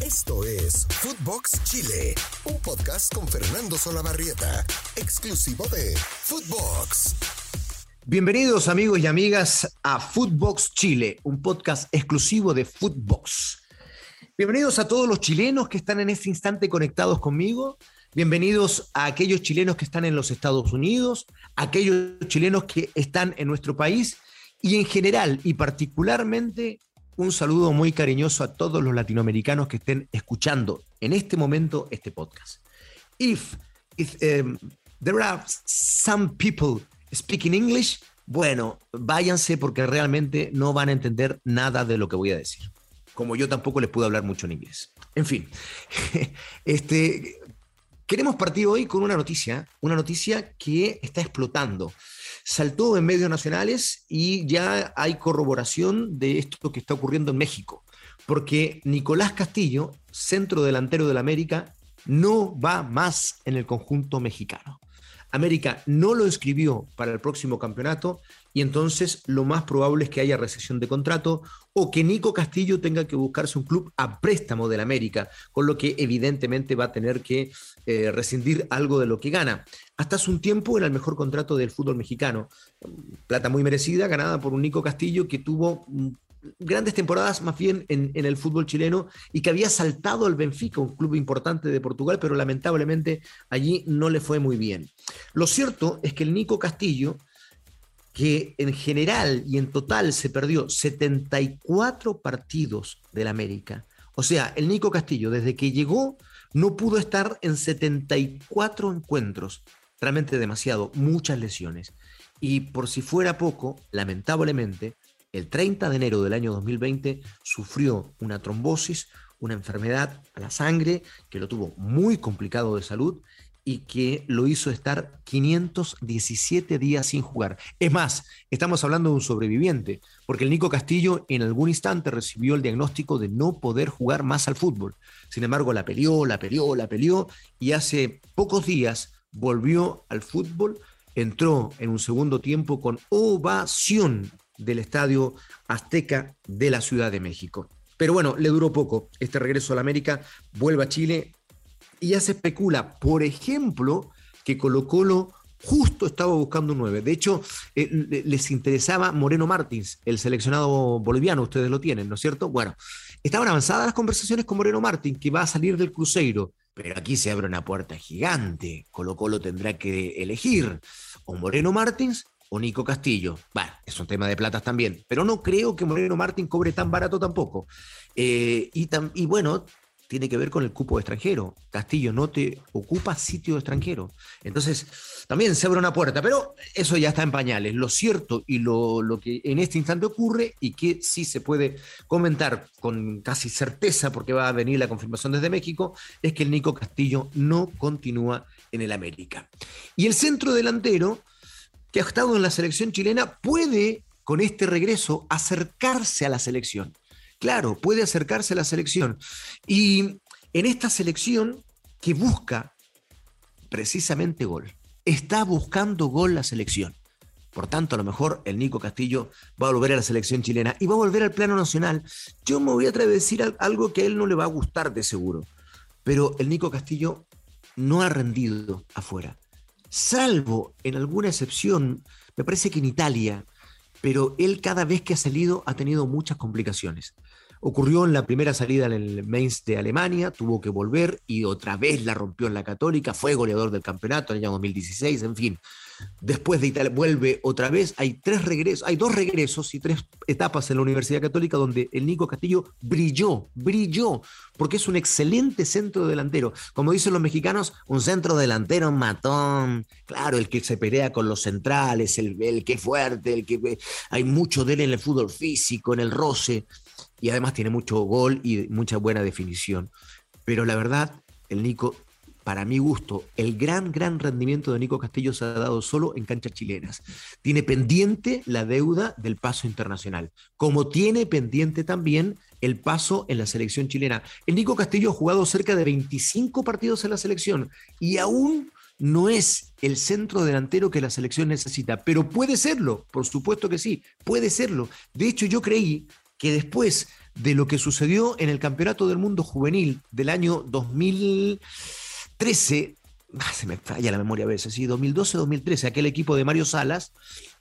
Esto es Footbox Chile, un podcast con Fernando Solabarrieta, exclusivo de Footbox. Bienvenidos amigos y amigas a Footbox Chile, un podcast exclusivo de Footbox. Bienvenidos a todos los chilenos que están en este instante conectados conmigo. Bienvenidos a aquellos chilenos que están en los Estados Unidos, a aquellos chilenos que están en nuestro país y en general y particularmente un saludo muy cariñoso a todos los latinoamericanos que estén escuchando en este momento este podcast. If, if um, there are some people speaking English, bueno, váyanse porque realmente no van a entender nada de lo que voy a decir. Como yo tampoco les puedo hablar mucho en inglés. En fin, este, queremos partir hoy con una noticia, una noticia que está explotando saltó en medios nacionales y ya hay corroboración de esto que está ocurriendo en México, porque Nicolás Castillo, centro delantero del América, no va más en el conjunto mexicano. América no lo inscribió para el próximo campeonato y entonces lo más probable es que haya recesión de contrato o que Nico Castillo tenga que buscarse un club a préstamo del América, con lo que evidentemente va a tener que eh, rescindir algo de lo que gana. Hasta hace un tiempo era el mejor contrato del fútbol mexicano. Plata muy merecida, ganada por un Nico Castillo que tuvo mm, grandes temporadas más bien en, en, el fútbol chileno y que había saltado al Benfica, un club importante de Portugal, pero lamentablemente allí no le fue muy bien. Lo cierto es que el Nico Castillo que en general y en total se perdió 74 partidos del América. O sea, el Nico Castillo, desde que llegó, no pudo estar en 74 encuentros. Realmente demasiado, muchas lesiones. Y por si fuera poco, lamentablemente, el 30 de enero del año 2020 sufrió una trombosis, una enfermedad a la sangre que lo tuvo muy complicado de salud y que lo hizo estar 517 días sin jugar. Es más, estamos hablando de un sobreviviente, porque el Nico Castillo en algún instante recibió el diagnóstico de no poder jugar más al fútbol. Sin embargo, la peleó, la peleó, la peleó y hace pocos días volvió al fútbol, entró en un segundo tiempo con ovación del Estadio Azteca de la Ciudad de México. Pero bueno, le duró poco este regreso a la América, vuelve a Chile y ya se especula, por ejemplo, que Colo Colo justo estaba buscando un 9. De hecho, eh, les interesaba Moreno Martins, el seleccionado boliviano, ustedes lo tienen, ¿no es cierto? Bueno, estaban avanzadas las conversaciones con Moreno Martins, que va a salir del Cruzeiro, pero aquí se abre una puerta gigante. Colo Colo tendrá que elegir o Moreno Martins o Nico Castillo. Bueno, es un tema de platas también, pero no creo que Moreno Martins cobre tan barato tampoco. Eh, y, y bueno, tiene que ver con el cupo extranjero. Castillo no te ocupa sitio extranjero. Entonces, también se abre una puerta, pero eso ya está en pañales. Lo cierto y lo, lo, que en este instante ocurre y que sí se puede comentar con casi certeza, porque va a venir la confirmación desde México, es que el Nico Castillo no continúa en el América. Y el centro delantero, que ha estado en la selección chilena, puede con este regreso acercarse a la selección. Claro, puede acercarse a la selección. Y en esta selección que busca precisamente gol, está buscando gol la selección. Por tanto, a lo mejor el Nico Castillo va a volver a la selección chilena y va a volver al plano nacional. Yo me voy a atrever a decir algo que a él no le va a gustar de seguro. Pero el Nico Castillo no ha rendido afuera. Salvo en alguna excepción, me parece que en Italia, pero él cada vez que ha salido ha tenido muchas complicaciones. Ocurrió en la primera salida en el Mainz de Alemania, tuvo que volver y otra vez la rompió en la Católica, fue goleador del campeonato en el año 2016, en fin. Después de Italia vuelve otra vez, hay tres regresos, hay dos regresos y tres etapas en la Universidad Católica donde el Nico Castillo brilló, brilló, porque es un excelente centro delantero. Como dicen los mexicanos, un centro delantero matón, claro, el que se pelea con los centrales, el, el que es fuerte, el que hay mucho de él en el fútbol físico, en el roce y además tiene mucho gol y mucha buena definición. Pero la verdad, el Nico, para mi gusto, el gran, gran rendimiento de Nico Castillo se ha dado solo en canchas chilenas. Tiene pendiente la deuda del paso internacional, como tiene pendiente también el paso en la selección chilena. El Nico Castillo ha jugado cerca de 25 partidos en la selección y aún no es el centro delantero que la selección necesita, pero puede serlo, por supuesto que sí, puede serlo. De hecho, yo creí que después de lo que sucedió en el Campeonato del Mundo Juvenil del año 2013. Ah, se me falla la memoria a veces, sí, 2012-2013, aquel equipo de Mario Salas,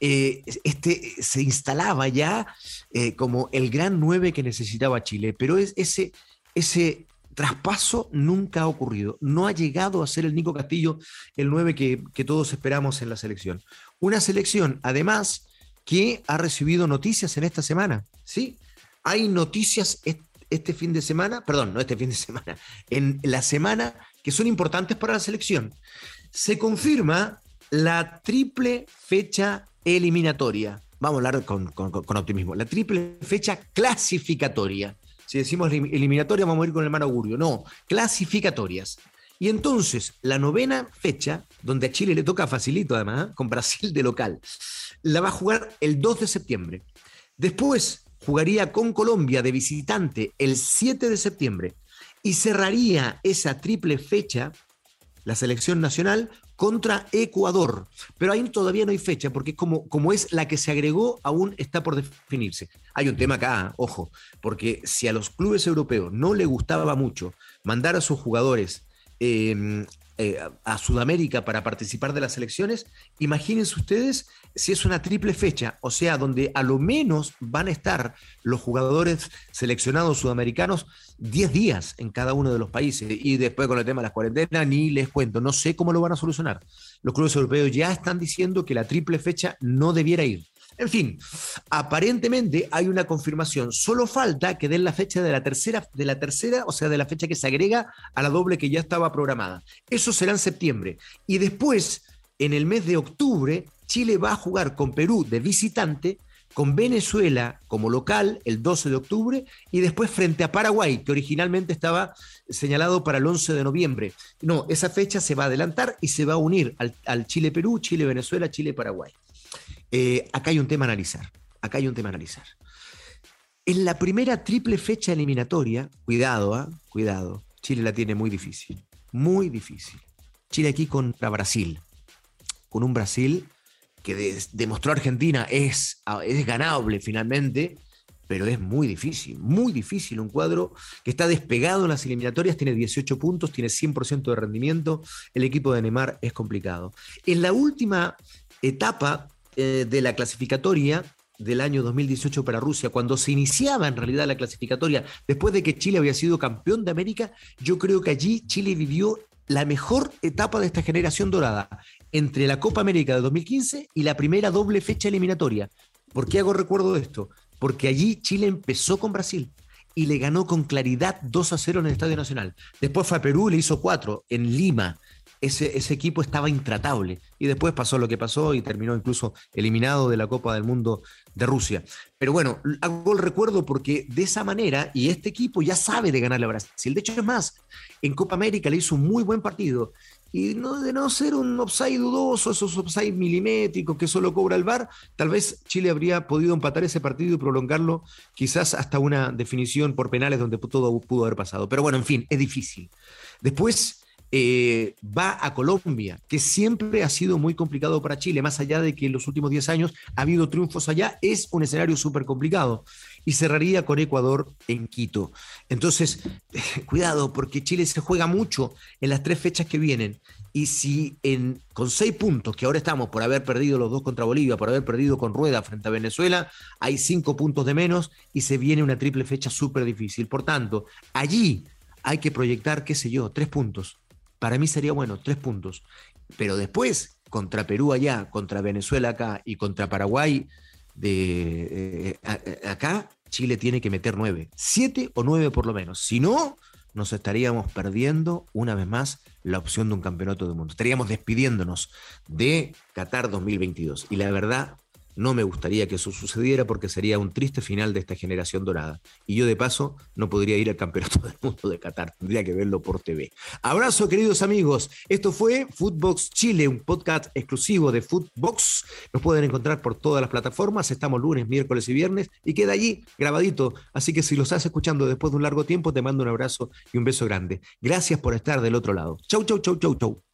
eh, este se instalaba ya eh, como el gran 9 que necesitaba Chile, pero es ese, ese traspaso nunca ha ocurrido. No ha llegado a ser el Nico Castillo el 9 que, que todos esperamos en la selección. Una selección, además, que ha recibido noticias en esta semana. ¿sí? Hay noticias este fin de semana, perdón, no este fin de semana, en la semana que son importantes para la selección. Se confirma la triple fecha eliminatoria. Vamos a hablar con, optimismo. La triple fecha clasificatoria. Si decimos eliminatoria, vamos a ir con el mal augurio. No, clasificatorias. Y entonces, la novena fecha, donde a Chile le toca facilito además, ¿eh? con Brasil de local, la va a jugar el 2 de septiembre. Después jugaría con Colombia de visitante el 7 de septiembre y cerraría esa triple fecha, la selección nacional, contra Ecuador. Pero ahí todavía no hay fecha, porque como, como es la que se agregó, aún está por definirse. Hay un tema acá, ojo, porque si a los clubes europeos no le gustaba mucho mandar a sus jugadores Em, eh, a Sudamérica para participar de las elecciones, imagínense ustedes si es una triple fecha, o sea, donde a lo menos van a estar los jugadores seleccionados sudamericanos 10 días en cada uno de los países. Y después con el tema de las cuarentenas, ni les cuento, no sé cómo lo van a solucionar. Los clubes europeos ya están diciendo que la triple fecha no debiera ir. En fin, aparentemente hay una confirmación. Solo falta que den la fecha de la tercera, de la tercera, o sea, de la fecha que se agrega a la doble que ya estaba programada. Eso será en septiembre. Y después, en el mes de octubre, Chile va a jugar con Perú de visitante, con Venezuela como local el 12 de octubre y después frente a Paraguay, que originalmente estaba señalado para el 11 de noviembre. No, esa fecha se va a adelantar y se va a unir al, al Chile-Perú, Chile-Venezuela, Chile-Paraguay. Eh, acá hay un tema a analizar. Acá hay un tema analizar. En la primera triple fecha eliminatoria, cuidado, ¿ah? cuidado, Chile la tiene muy difícil, muy difícil. Chile aquí contra Brasil, con un Brasil que demostró Argentina es, es ganable finalmente, pero es muy difícil, muy difícil. Un cuadro que está despegado en las eliminatorias, tiene 18 puntos, tiene 100% de rendimiento. El equipo de Neymar es complicado. En la última etapa eh, de la clasificatoria del año 2018 para Rusia, cuando se iniciaba en realidad la clasificatoria, después de que Chile había sido campeón de América, yo creo que allí Chile vivió la mejor etapa de esta generación dorada, entre la Copa América de 2015 y la primera doble fecha eliminatoria. ¿Por qué hago recuerdo de esto? Porque allí Chile empezó con Brasil y le ganó con claridad 2 a 0 en el Estadio Nacional. Después fue a Perú y le hizo 4 en Lima ese, equipo estaba intratable. Y después pasó lo que pasó y terminó incluso eliminado de la Copa del Mundo de Rusia. Pero bueno, hago el recuerdo porque de esa manera, y este equipo ya sabe de ganarle a Brasil. De hecho, es más, en Copa América le hizo un muy buen partido. Y no, de no ser un offside dudoso, esos offside milimétricos que solo cobra el VAR, tal vez Chile habría podido empatar ese partido y prolongarlo quizás hasta una definición por penales donde todo pudo haber pasado. Pero bueno, en fin, es difícil. Después, eh, va a Colombia, que siempre ha sido muy complicado para Chile, más allá de que en los últimos 10 años ha habido triunfos allá, es un escenario súper complicado. Y cerraría con Ecuador en Quito. Entonces, cuidado, porque Chile se juega mucho en las tres fechas que vienen. Y si con seis puntos, que ahora estamos por haber perdido los dos contra Bolivia, por haber perdido con Rueda frente a Venezuela, hay cinco puntos de menos y se viene una triple fecha súper difícil. Por tanto, allí hay que proyectar, qué sé yo, tres puntos para mí sería bueno, tres puntos. Pero después, contra Perú allá, contra Venezuela acá y contra Paraguay de, eh, eh, acá, Chile tiene que meter nueve. Siete o nueve por lo menos. Si no, nos estaríamos perdiendo una vez más la opción de un campeonato del mundo. Estaríamos despidiéndonos de Qatar 2022. Y la verdad, no me gustaría que eso sucediera porque sería un triste final de esta generación dorada. Y yo de paso no podría ir al Campeonato del Mundo de Qatar, tendría que verlo por TV. Abrazo queridos amigos, esto fue Footbox Chile, un podcast exclusivo de Footbox. Nos pueden encontrar por todas las plataformas, estamos lunes, miércoles y viernes y queda allí grabadito. Así que si lo estás escuchando después de un largo tiempo, te mando un abrazo y un beso grande. Gracias por estar del otro lado. Chau, chau, chau, chau, chau.